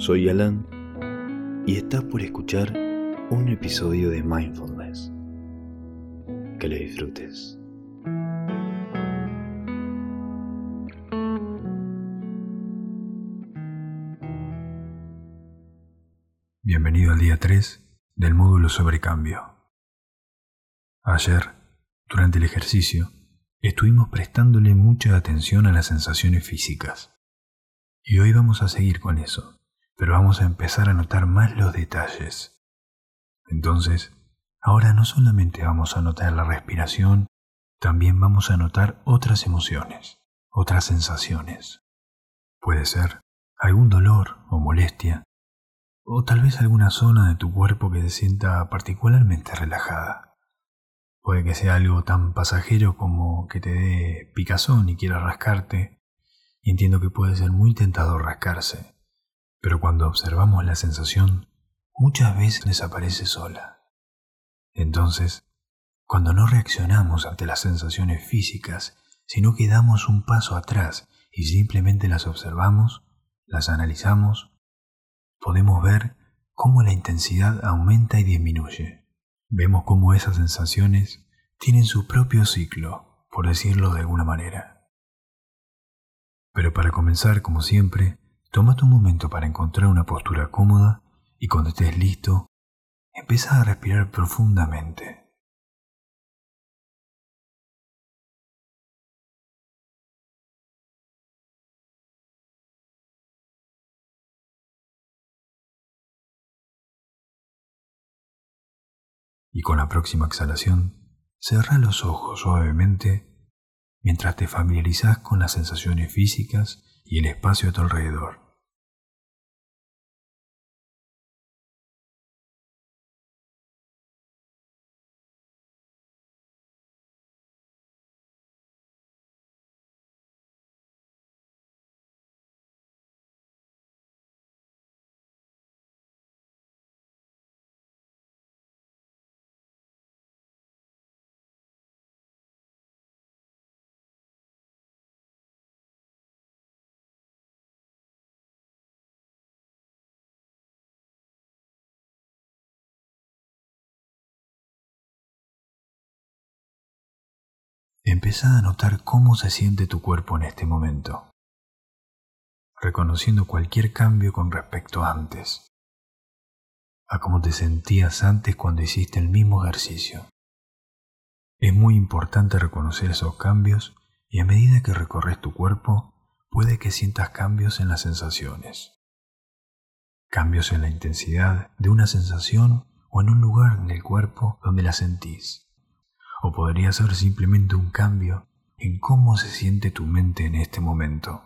Soy Alan y estás por escuchar un episodio de Mindfulness. Que lo disfrutes. Bienvenido al día 3 del módulo sobre cambio. Ayer, durante el ejercicio, estuvimos prestándole mucha atención a las sensaciones físicas. Y hoy vamos a seguir con eso, pero vamos a empezar a notar más los detalles. Entonces, ahora no solamente vamos a notar la respiración, también vamos a notar otras emociones, otras sensaciones. Puede ser algún dolor o molestia, o tal vez alguna zona de tu cuerpo que se sienta particularmente relajada. Puede que sea algo tan pasajero como que te dé picazón y quieras rascarte. Y entiendo que puede ser muy tentador rascarse, pero cuando observamos la sensación, muchas veces desaparece sola. Entonces, cuando no reaccionamos ante las sensaciones físicas, sino que damos un paso atrás y simplemente las observamos, las analizamos, podemos ver cómo la intensidad aumenta y disminuye. Vemos cómo esas sensaciones tienen su propio ciclo, por decirlo de alguna manera. Pero para comenzar, como siempre, tómate un momento para encontrar una postura cómoda y cuando estés listo, empieza a respirar profundamente. y con la próxima exhalación, cerra los ojos suavemente mientras te familiarizas con las sensaciones físicas y el espacio a tu alrededor. Empieza a notar cómo se siente tu cuerpo en este momento, reconociendo cualquier cambio con respecto a antes, a cómo te sentías antes cuando hiciste el mismo ejercicio. Es muy importante reconocer esos cambios y a medida que recorres tu cuerpo, puede que sientas cambios en las sensaciones. Cambios en la intensidad de una sensación o en un lugar en el cuerpo donde la sentís o podría ser simplemente un cambio en cómo se siente tu mente en este momento.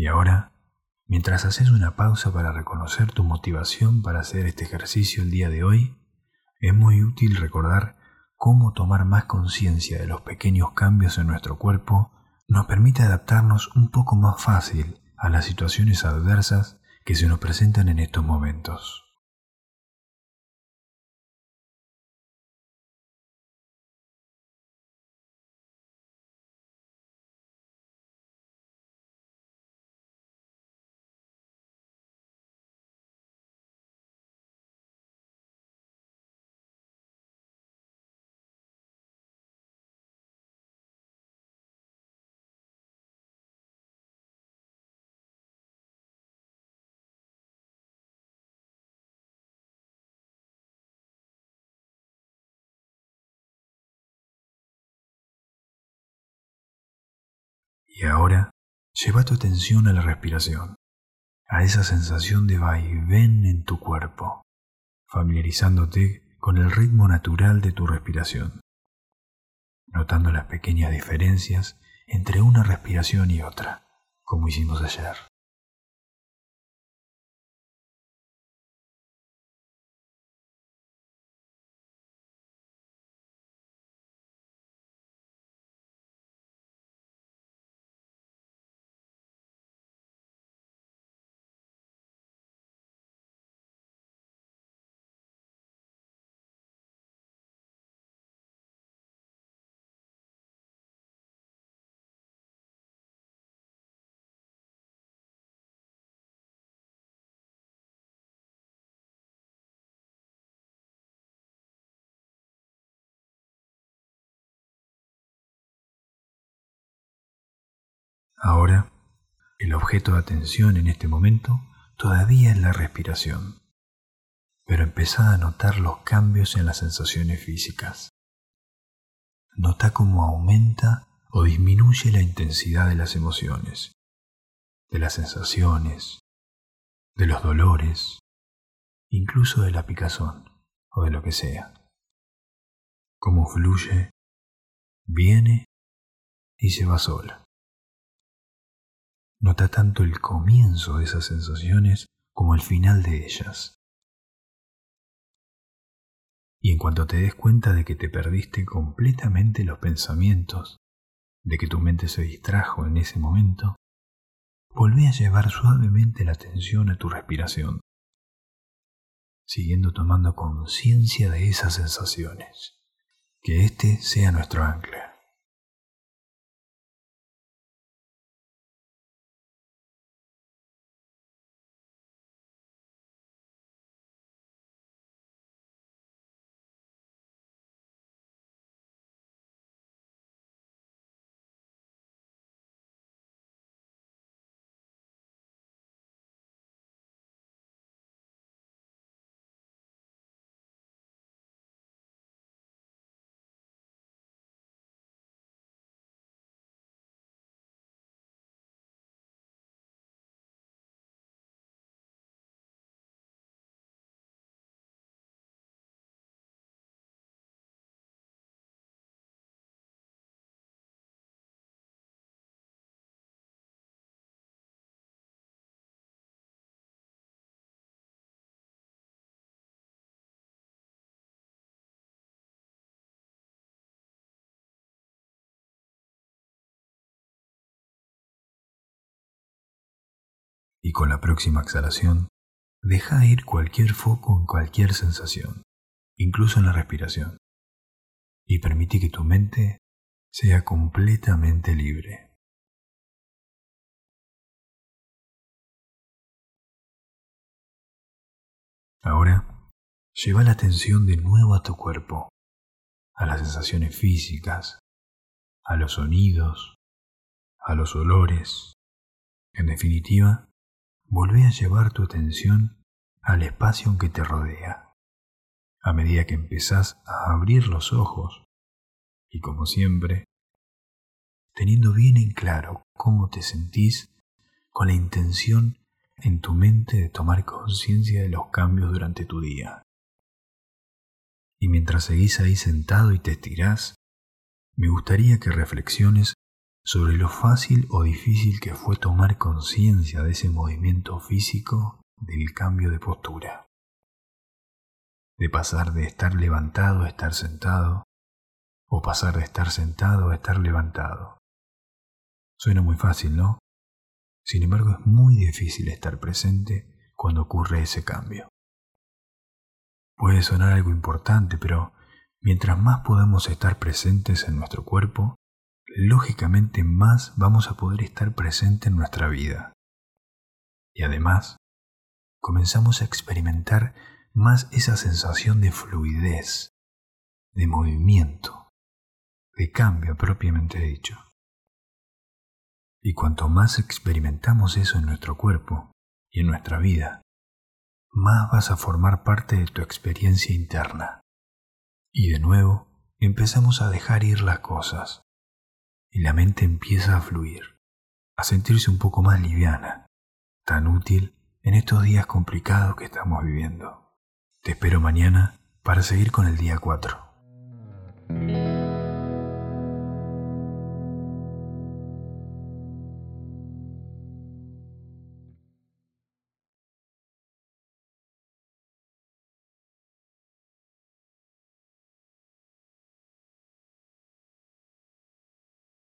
Y ahora, mientras haces una pausa para reconocer tu motivación para hacer este ejercicio el día de hoy, es muy útil recordar cómo tomar más conciencia de los pequeños cambios en nuestro cuerpo nos permite adaptarnos un poco más fácil a las situaciones adversas que se nos presentan en estos momentos. Y ahora lleva tu atención a la respiración, a esa sensación de vaivén en tu cuerpo, familiarizándote con el ritmo natural de tu respiración. notando las pequeñas diferencias entre una respiración y otra, como hicimos ayer. Ahora, el objeto de atención en este momento todavía es la respiración, pero empezá a notar los cambios en las sensaciones físicas. Nota cómo aumenta o disminuye la intensidad de las emociones, de las sensaciones, de los dolores, incluso de la picazón o de lo que sea. Cómo fluye, viene y se va sola. Nota tanto el comienzo de esas sensaciones como el final de ellas. Y en cuanto te des cuenta de que te perdiste completamente los pensamientos, de que tu mente se distrajo en ese momento, volví a llevar suavemente la atención a tu respiración, siguiendo tomando conciencia de esas sensaciones. Que este sea nuestro ancla. Y con la próxima exhalación, deja ir cualquier foco en cualquier sensación, incluso en la respiración, y permite que tu mente sea completamente libre. Ahora, lleva la atención de nuevo a tu cuerpo, a las sensaciones físicas, a los sonidos, a los olores, en definitiva, volvé a llevar tu atención al espacio en que te rodea. A medida que empezás a abrir los ojos, y como siempre, teniendo bien en claro cómo te sentís con la intención en tu mente de tomar conciencia de los cambios durante tu día. Y mientras seguís ahí sentado y te estirás, me gustaría que reflexiones sobre lo fácil o difícil que fue tomar conciencia de ese movimiento físico del cambio de postura, de pasar de estar levantado a estar sentado, o pasar de estar sentado a estar levantado. Suena muy fácil, ¿no? Sin embargo, es muy difícil estar presente cuando ocurre ese cambio. Puede sonar algo importante, pero mientras más podamos estar presentes en nuestro cuerpo, lógicamente más vamos a poder estar presente en nuestra vida. Y además, comenzamos a experimentar más esa sensación de fluidez, de movimiento, de cambio propiamente dicho. Y cuanto más experimentamos eso en nuestro cuerpo y en nuestra vida, más vas a formar parte de tu experiencia interna. Y de nuevo empezamos a dejar ir las cosas, y la mente empieza a fluir, a sentirse un poco más liviana, tan útil en estos días complicados que estamos viviendo. Te espero mañana para seguir con el día 4.